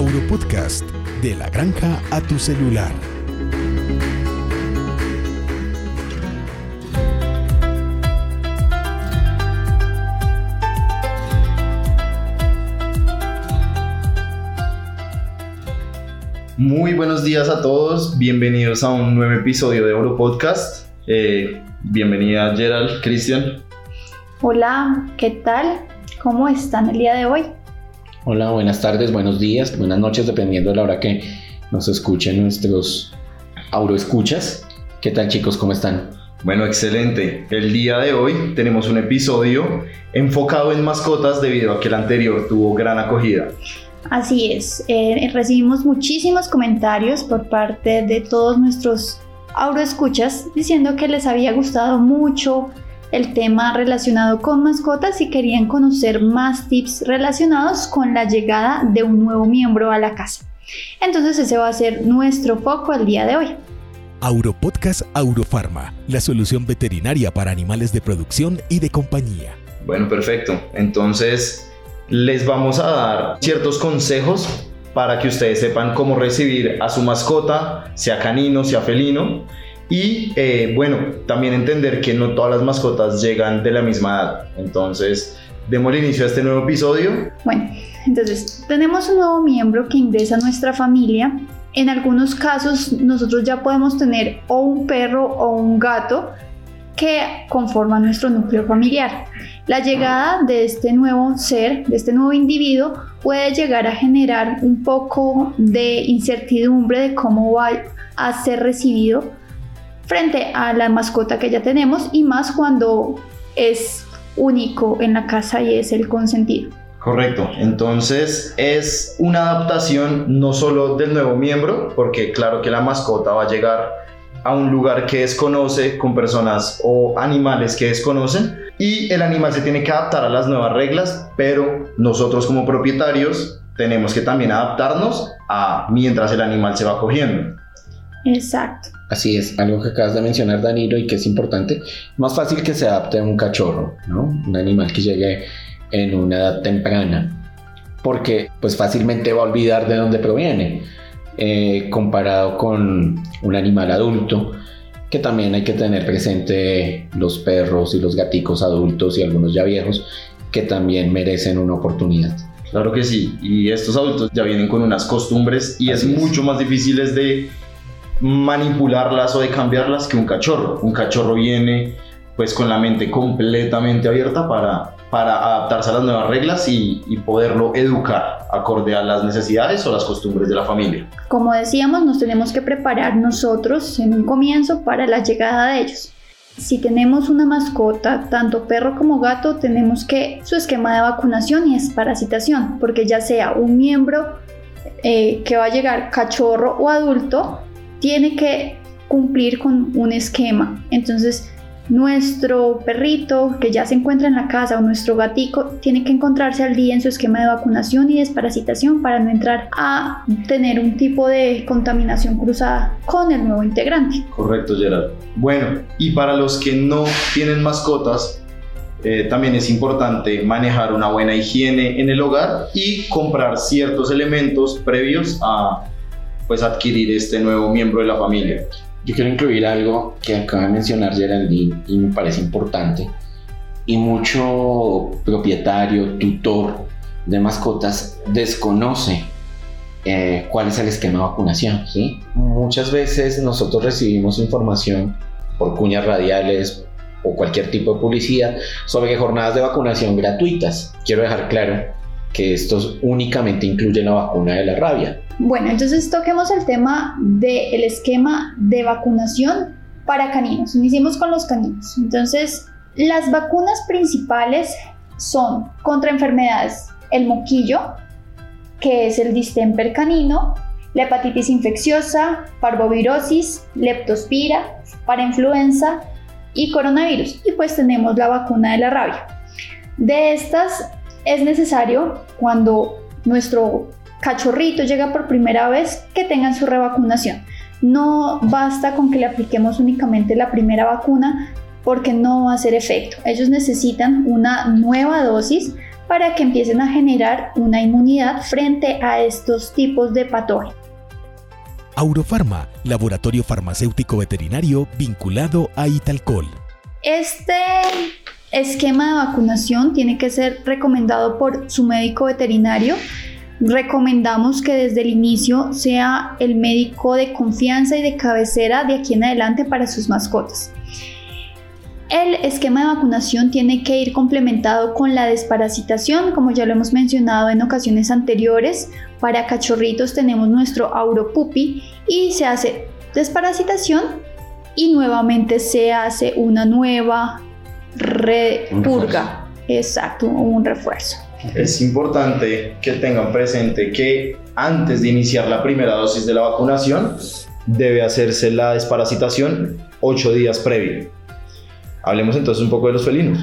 Auropodcast, de la granja a tu celular. Muy buenos días a todos, bienvenidos a un nuevo episodio de Auropodcast. Eh, bienvenida Gerald, Cristian. Hola, ¿qué tal? ¿Cómo están el día de hoy? Hola, buenas tardes, buenos días, buenas noches, dependiendo de la hora que nos escuchen nuestros auroescuchas. ¿Qué tal chicos? ¿Cómo están? Bueno, excelente. El día de hoy tenemos un episodio enfocado en mascotas debido a que el anterior tuvo gran acogida. Así es, eh, recibimos muchísimos comentarios por parte de todos nuestros auroescuchas diciendo que les había gustado mucho el tema relacionado con mascotas y querían conocer más tips relacionados con la llegada de un nuevo miembro a la casa. Entonces ese va a ser nuestro foco el día de hoy. Auropodcast Aurofarma, la solución veterinaria para animales de producción y de compañía. Bueno, perfecto. Entonces les vamos a dar ciertos consejos para que ustedes sepan cómo recibir a su mascota, sea canino, sea felino, y eh, bueno, también entender que no todas las mascotas llegan de la misma edad. Entonces, demos inicio a este nuevo episodio. Bueno, entonces tenemos un nuevo miembro que ingresa a nuestra familia. En algunos casos nosotros ya podemos tener o un perro o un gato que conforman nuestro núcleo familiar. La llegada de este nuevo ser, de este nuevo individuo, puede llegar a generar un poco de incertidumbre de cómo va a ser recibido frente a la mascota que ya tenemos y más cuando es único en la casa y es el consentido. Correcto, entonces es una adaptación no solo del nuevo miembro, porque claro que la mascota va a llegar a un lugar que desconoce, con personas o animales que desconocen, y el animal se tiene que adaptar a las nuevas reglas, pero nosotros como propietarios tenemos que también adaptarnos a mientras el animal se va cogiendo. Exacto. Así es, algo que acabas de mencionar Danilo y que es importante, más fácil que se adapte a un cachorro, ¿no? Un animal que llegue en una edad temprana, porque pues fácilmente va a olvidar de dónde proviene, eh, comparado con un animal adulto, que también hay que tener presente los perros y los gaticos adultos y algunos ya viejos, que también merecen una oportunidad. Claro que sí, y estos adultos ya vienen con unas costumbres y es, es mucho más difícil de manipularlas o de cambiarlas que un cachorro. Un cachorro viene pues con la mente completamente abierta para, para adaptarse a las nuevas reglas y, y, poderlo educar acorde a las necesidades o las costumbres de la familia. Como decíamos, nos tenemos que preparar nosotros en un comienzo para la llegada de ellos. Si tenemos una mascota, tanto perro como gato, tenemos que su esquema de vacunación y desparasitación, porque ya sea un miembro eh, que va a llegar cachorro o adulto, tiene que cumplir con un esquema. Entonces, nuestro perrito que ya se encuentra en la casa o nuestro gatico tiene que encontrarse al día en su esquema de vacunación y desparasitación para no entrar a tener un tipo de contaminación cruzada con el nuevo integrante. Correcto, Gerard. Bueno, y para los que no tienen mascotas, eh, también es importante manejar una buena higiene en el hogar y comprar ciertos elementos previos a pues adquirir este nuevo miembro de la familia. Yo quiero incluir algo que acaba de mencionar Geraldine y me parece importante. Y mucho propietario, tutor de mascotas desconoce eh, cuál es el esquema de vacunación. ¿sí? Muchas veces nosotros recibimos información por cuñas radiales o cualquier tipo de publicidad sobre jornadas de vacunación gratuitas. Quiero dejar claro que estos únicamente incluyen la vacuna de la rabia. Bueno, entonces toquemos el tema del esquema de vacunación para caninos. Iniciemos con los caninos. Entonces, las vacunas principales son contra enfermedades, el moquillo, que es el distemper canino, la hepatitis infecciosa, parvovirosis, leptospira, para influenza y coronavirus. Y pues tenemos la vacuna de la rabia. De estas es necesario cuando nuestro cachorrito llega por primera vez que tengan su revacunación. No basta con que le apliquemos únicamente la primera vacuna porque no va a hacer efecto. Ellos necesitan una nueva dosis para que empiecen a generar una inmunidad frente a estos tipos de patógenos. Aurofarma, laboratorio farmacéutico veterinario vinculado a Italcol. Este esquema de vacunación tiene que ser recomendado por su médico veterinario. Recomendamos que desde el inicio sea el médico de confianza y de cabecera de aquí en adelante para sus mascotas. El esquema de vacunación tiene que ir complementado con la desparasitación, como ya lo hemos mencionado en ocasiones anteriores. Para cachorritos tenemos nuestro Auropupi y se hace desparasitación y nuevamente se hace una nueva repurga. Exacto, un refuerzo. Es importante que tengan presente que antes de iniciar la primera dosis de la vacunación debe hacerse la desparasitación 8 días previo. Hablemos entonces un poco de los felinos.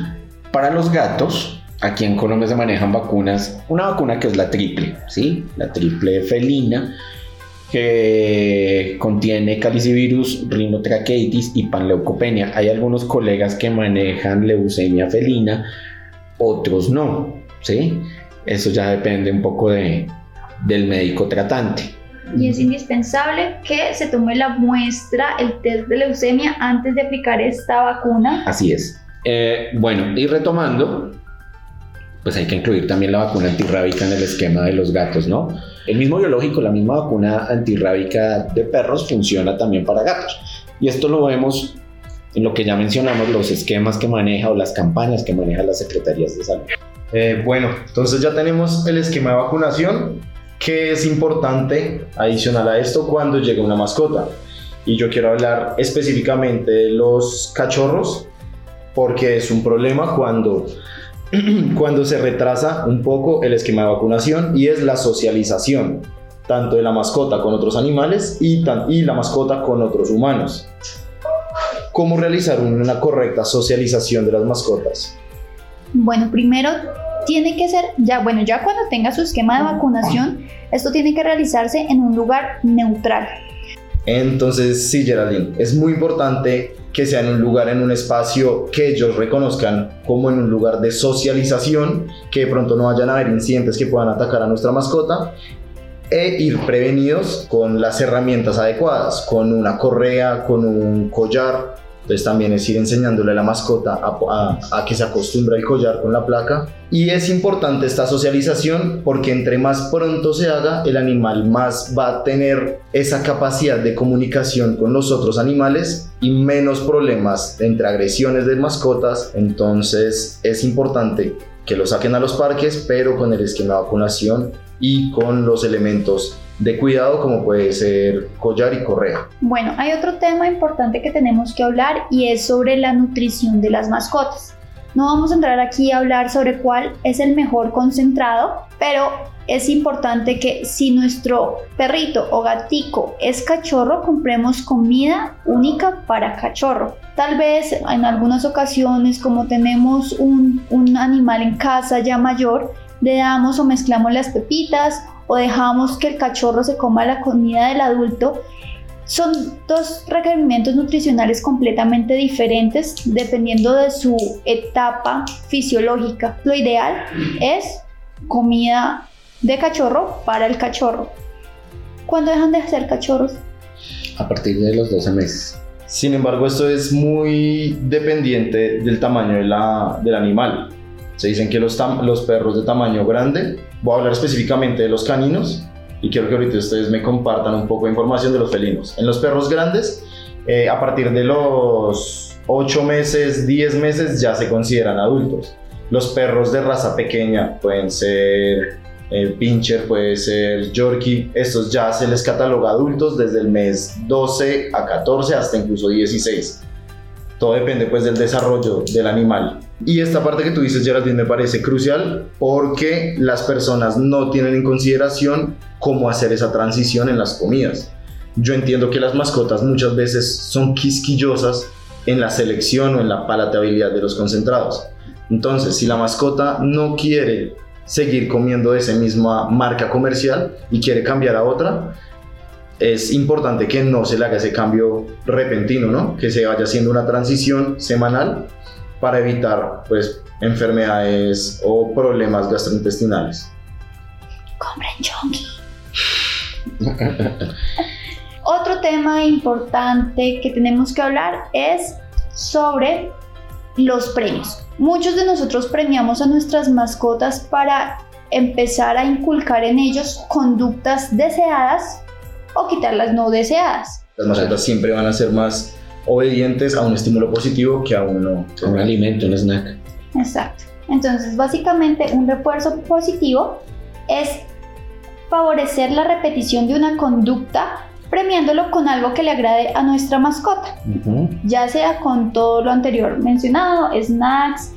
Para los gatos, aquí en Colombia se manejan vacunas, una vacuna que es la triple, ¿sí? La triple felina, que contiene calicivirus, rinotraqueitis y panleucopenia. Hay algunos colegas que manejan leucemia felina, otros no, ¿sí? Eso ya depende un poco de, del médico tratante. Y es indispensable que se tome la muestra, el test de leucemia, antes de aplicar esta vacuna. Así es. Eh, bueno, y retomando, pues hay que incluir también la vacuna antirrábica en el esquema de los gatos, ¿no? El mismo biológico, la misma vacuna antirrábica de perros funciona también para gatos. Y esto lo vemos en lo que ya mencionamos, los esquemas que maneja o las campañas que maneja las secretarías de salud. Eh, bueno, entonces ya tenemos el esquema de vacunación, que es importante adicional a esto cuando llega una mascota. Y yo quiero hablar específicamente de los cachorros, porque es un problema cuando cuando se retrasa un poco el esquema de vacunación y es la socialización, tanto de la mascota con otros animales y, y la mascota con otros humanos. ¿Cómo realizar una correcta socialización de las mascotas? Bueno, primero tiene que ser, ya bueno, ya cuando tenga su esquema de vacunación, esto tiene que realizarse en un lugar neutral. Entonces, sí, Geraldine, es muy importante que sea en un lugar, en un espacio que ellos reconozcan como en un lugar de socialización, que de pronto no vayan a haber incidentes que puedan atacar a nuestra mascota e ir prevenidos con las herramientas adecuadas, con una correa, con un collar, entonces también es ir enseñándole a la mascota a, que se acostumbre al collar con la placa. Y es importante esta socialización porque entre más pronto se haga, el animal más va a tener esa capacidad de comunicación con los otros animales y menos problemas entre agresiones de mascotas. Entonces es importante que lo saquen a los parques, pero con el esquema de vacunación y con los elementos de cuidado como puede ser collar y correa. Bueno, hay otro tema importante que tenemos que hablar y es sobre la nutrición de las mascotas. No vamos a entrar aquí a hablar sobre cuál es el mejor concentrado, pero es importante que si nuestro perrito o gatico es cachorro, compremos comida única para cachorro. Tal vez en algunas ocasiones, como tenemos un, un animal en casa ya mayor, le damos o mezclamos las pepitas o dejamos que el cachorro se coma la comida del adulto, son dos requerimientos nutricionales completamente diferentes dependiendo de su etapa fisiológica. Lo ideal es comida de cachorro para el cachorro. ¿Cuándo dejan de ser cachorros? A partir de los 12 meses. Sin embargo, esto es muy dependiente del tamaño de la, del animal. Se dicen que los, los perros de tamaño grande, voy a hablar específicamente de los caninos, y quiero que ahorita ustedes me compartan un poco de información de los felinos. En los perros grandes, eh, a partir de los 8 meses, 10 meses ya se consideran adultos. Los perros de raza pequeña pueden ser el pincher, puede ser yorkie, estos ya se les cataloga adultos desde el mes 12 a 14 hasta incluso 16. Todo depende pues del desarrollo del animal. Y esta parte que tú dices, Geraldine, me parece crucial porque las personas no tienen en consideración cómo hacer esa transición en las comidas. Yo entiendo que las mascotas muchas veces son quisquillosas en la selección o en la palatabilidad de los concentrados. Entonces, si la mascota no quiere seguir comiendo esa misma marca comercial y quiere cambiar a otra, es importante que no se le haga ese cambio repentino, ¿no? Que se vaya haciendo una transición semanal para evitar pues enfermedades o problemas gastrointestinales. Compren chongi. Otro tema importante que tenemos que hablar es sobre los premios. Muchos de nosotros premiamos a nuestras mascotas para empezar a inculcar en ellos conductas deseadas o quitarlas no deseadas. Las mascotas siempre van a ser más obedientes a un estímulo positivo que a uno. Un alimento, un snack. Exacto. Entonces, básicamente, un refuerzo positivo es favorecer la repetición de una conducta premiándolo con algo que le agrade a nuestra mascota, Ujú. ya sea con todo lo anterior mencionado, snacks,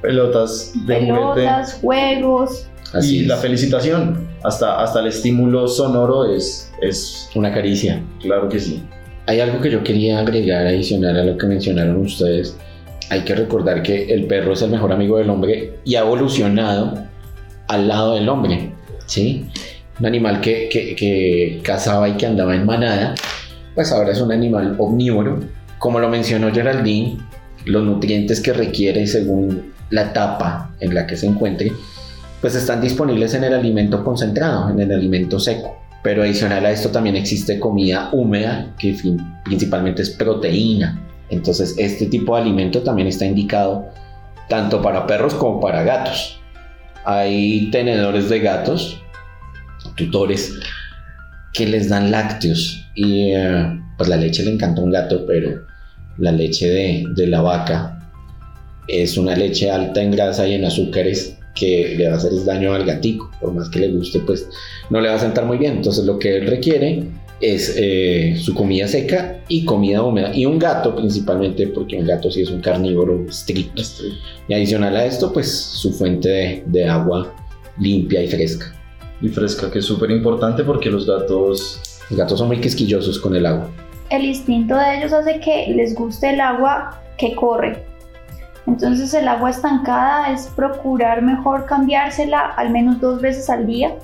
Pelotas de juguete. pelotas, juegos. Así y es. la felicitación, hasta, hasta el estímulo sonoro es, es, Una caricia. claro que sí. Hay algo que yo quería agregar adicional a lo que mencionaron ustedes. Hay que recordar que el perro es el mejor amigo del hombre y ha evolucionado al lado del hombre. ¿sí? Un animal que, que- cazaba y que andaba en manada, pues ahora es un animal omnívoro. Como lo mencionó Geraldine, los nutrientes que requiere según la etapa en la que se encuentre, pues están disponibles en el alimento concentrado, en el alimento seco. Pero adicional a esto también existe comida húmeda, que principalmente es proteína. Entonces este tipo de alimento también está indicado tanto para perros como para gatos. Hay tenedores de gatos, tutores, que les dan lácteos. Y eh, pues la leche le encanta a un gato, pero la leche de, de la vaca es una leche alta en grasa y en azúcares que le va a hacer daño al gatico. Por más que le guste, pues no le va a sentar muy bien. Entonces lo que él requiere es eh, su comida seca y comida húmeda. Y un gato principalmente, porque un gato sí es un carnívoro estricto. Y adicional a esto, pues su fuente de, de agua limpia y fresca. y fresca, que es súper importante porque los gatos Los gatos son muy quisquillosos con el agua. El instinto de ellos hace que les guste el agua que corre. Entonces el agua estancada es procurar mejor cambiársela al menos dos veces al día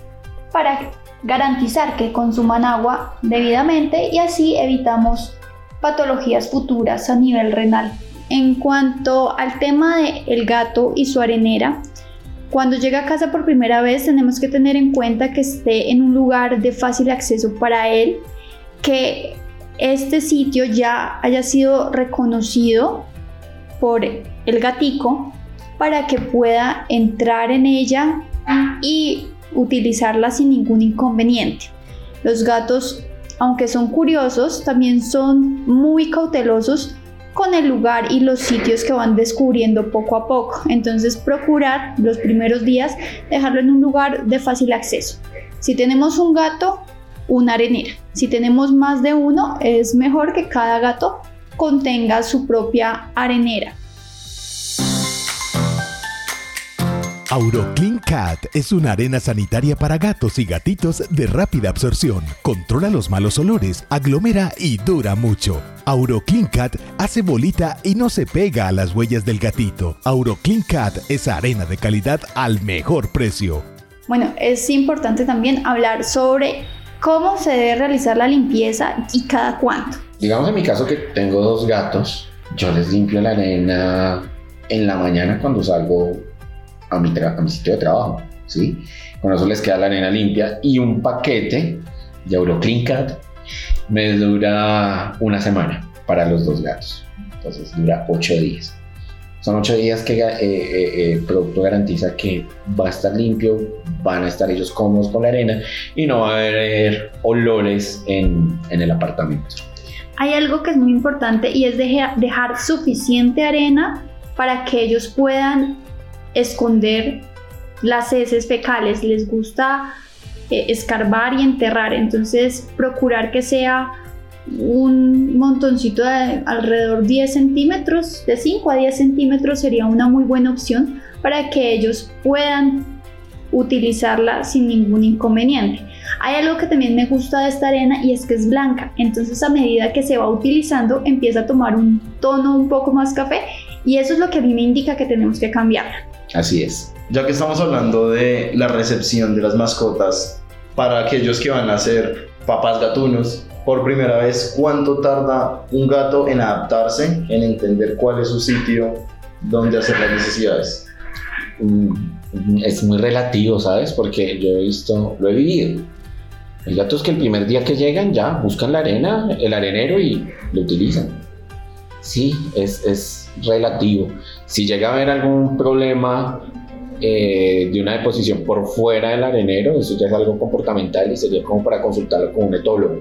para garantizar que consuman agua debidamente y así evitamos patologías futuras a nivel renal. En cuanto al tema del gato y su arenera, cuando llega a casa por primera vez tenemos que tener en cuenta que esté en un lugar de fácil acceso para él, que este sitio ya haya sido reconocido por el gatico para que pueda entrar en ella y utilizarla sin ningún inconveniente. Los gatos, aunque son curiosos, también son muy cautelosos con el lugar y los sitios que van descubriendo poco a poco. Entonces procurar los primeros días dejarlo en un lugar de fácil acceso. Si tenemos un gato, una arenera. Si tenemos más de uno, es mejor que cada gato contenga su propia arenera. AuroClean Cat es una arena sanitaria para gatos y gatitos de rápida absorción. Controla los malos olores, aglomera y dura mucho. AuroClean Cat hace bolita y no se pega a las huellas del gatito. AuroClean Cat es arena de calidad al mejor precio. Bueno, es importante también hablar sobre cómo se debe realizar la limpieza y cada cuánto. Digamos en mi caso que tengo dos gatos, yo les limpio la arena en la mañana cuando salgo a mi, a mi sitio de trabajo, ¿sí? Con eso les queda la arena limpia y un paquete de Euroclean Cat me dura una semana para los dos gatos. Entonces dura ocho días. Son ocho días que eh, eh, el producto garantiza que va a estar limpio, van a estar ellos cómodos con la arena y no va a haber olores en el apartamento. Hay algo que es muy importante y es dejar suficiente arena para que ellos puedan esconder las heces fecales. Les gusta eh, escarbar y enterrar, entonces procurar que sea un montoncito de alrededor 10 centímetros, de 5 a 10 centímetros sería una muy buena opción para que ellos puedan utilizarla sin ningún inconveniente. Hay algo que también me gusta de esta arena y es que es blanca, entonces a medida que se va utilizando empieza a tomar un tono un poco más café y eso es lo que a mí me indica que tenemos que cambiarla. Así es. Ya que estamos hablando de la recepción de las mascotas para aquellos que van a ser papás gatunos por primera vez, ¿cuánto tarda un gato en adaptarse, en entender cuál es su sitio dónde hacer las necesidades? Mm, es muy relativo, ¿sabes? Porque yo he visto, lo he vivido. Hay gatos que el primer día que llegan ya buscan la arena, el arenero y lo utilizan. Sí, es, es relativo. Si llega a haber algún problema eh, de una deposición por fuera del arenero, eso ya es algo comportamental y sería como para consultarlo con un etólogo.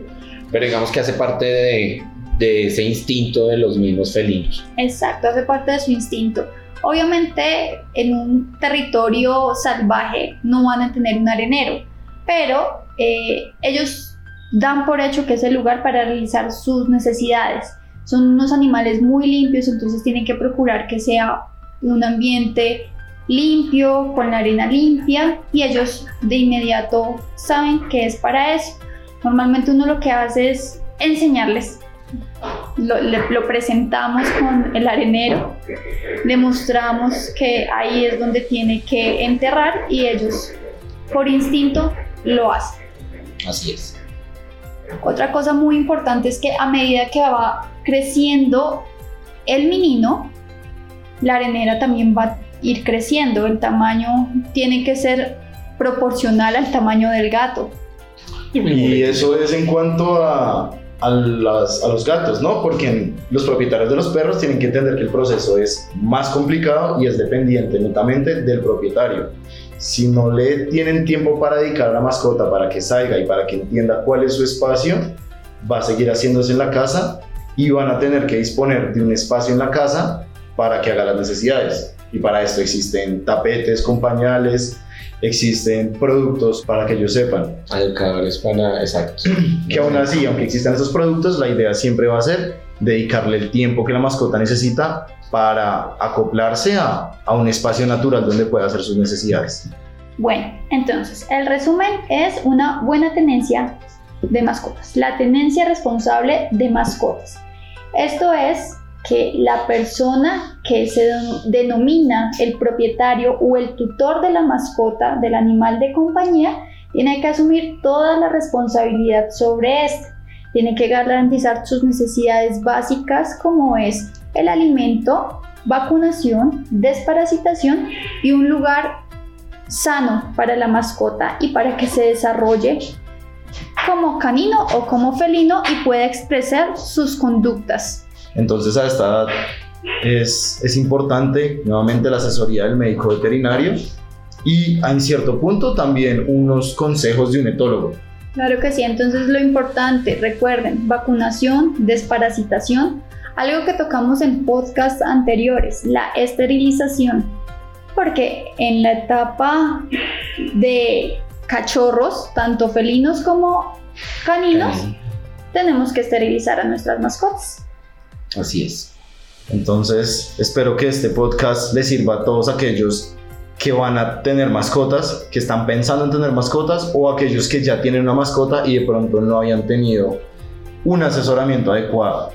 Pero digamos que hace parte de, de ese instinto de los mismos felinos. Exacto, hace parte de su instinto. Obviamente en un territorio salvaje no van a tener un arenero, pero eh, ellos dan por hecho que es el lugar para realizar sus necesidades. Son unos animales muy limpios, entonces tienen que procurar que sea un ambiente limpio, con la arena limpia y ellos de inmediato saben que es para eso. Normalmente uno lo que hace es enseñarles lo, presentamos con el arenero, demostramos que ahí es donde tiene que enterrar y ellos por instinto lo hacen. Así es. Otra cosa muy importante es que a medida que va creciendo el menino, la arenera también va a ir creciendo. El tamaño tiene que ser proporcional al tamaño del gato. Y eso es en cuanto a a, los gatos, ¿no? Porque los propietarios de los perros tienen que entender que el proceso es más complicado y es dependiente netamente del propietario. Si no le tienen tiempo para dedicar a la mascota para que salga y para que entienda cuál es su espacio, va a seguir haciéndose en la casa y van a tener que disponer de un espacio en la casa para que haga las necesidades. Y para esto existen tapetes con pañales, existen productos para que ellos sepan. Educadores para, exacto. que aún así, aunque existan esos productos, la idea siempre va a ser dedicarle el tiempo que la mascota necesita para acoplarse a, un espacio natural donde pueda hacer sus necesidades. Bueno, entonces, el resumen es una buena tenencia de mascotas, la tenencia responsable de mascotas. Esto es que la persona que se denomina el propietario o el tutor de la mascota del animal de compañía tiene que asumir toda la responsabilidad sobre este. Tiene que garantizar sus necesidades básicas como es el alimento, vacunación, desparasitación y un lugar sano para la mascota y para que se desarrolle como canino o como felino y pueda expresar sus conductas. Entonces a esta edad es, es importante nuevamente la asesoría del médico veterinario y en cierto punto también unos consejos de un etólogo. Claro que sí, entonces lo importante, recuerden, vacunación, desparasitación, algo que tocamos en podcasts anteriores, la esterilización, porque en la etapa de cachorros, tanto felinos como caninos, tenemos que esterilizar a nuestras mascotas. Así es. Entonces, espero que este podcast les sirva a todos aquellos que van a tener mascotas, que están pensando en tener mascotas, o aquellos que ya tienen una mascota y de pronto no habían tenido un asesoramiento adecuado.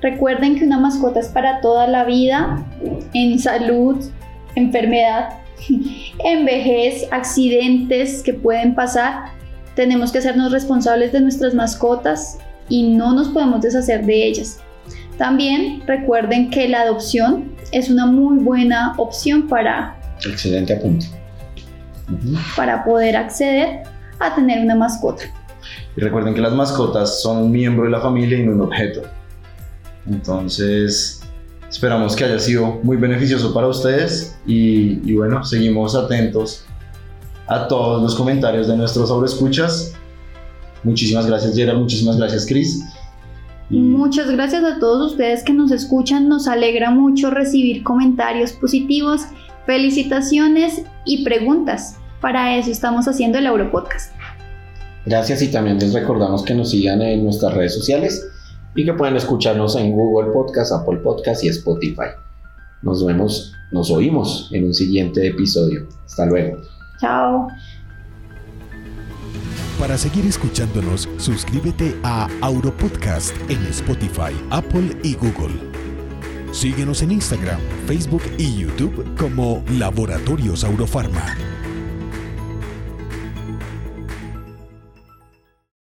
Recuerden que una mascota es para toda la vida, en salud, enfermedad, en accidentes que pueden pasar. Tenemos que hacernos responsables de nuestras mascotas y no nos podemos deshacer de ellas. También recuerden que la adopción es una muy buena opción para, Excelente apunte. para poder acceder a tener una mascota. Y recuerden que las mascotas son un miembro de la familia y no un objeto. Entonces, esperamos que haya sido muy beneficioso para ustedes y, y bueno, seguimos atentos a todos los comentarios de nuestros sobreescuchas. Muchísimas gracias Gerald, muchísimas gracias Chris. Muchas gracias a todos ustedes que nos escuchan. Nos alegra mucho recibir comentarios positivos, felicitaciones y preguntas. Para eso estamos haciendo el Europodcast. Gracias y también les recordamos que nos sigan en nuestras redes sociales y que pueden escucharnos en Google Podcast, Apple Podcast y Spotify. Nos vemos, nos oímos en un siguiente episodio. Hasta luego. Chao. Para seguir escuchándonos, suscríbete a Auropodcast en Spotify, Apple y Google. Síguenos en Instagram, Facebook y YouTube como Laboratorios Aurofarma.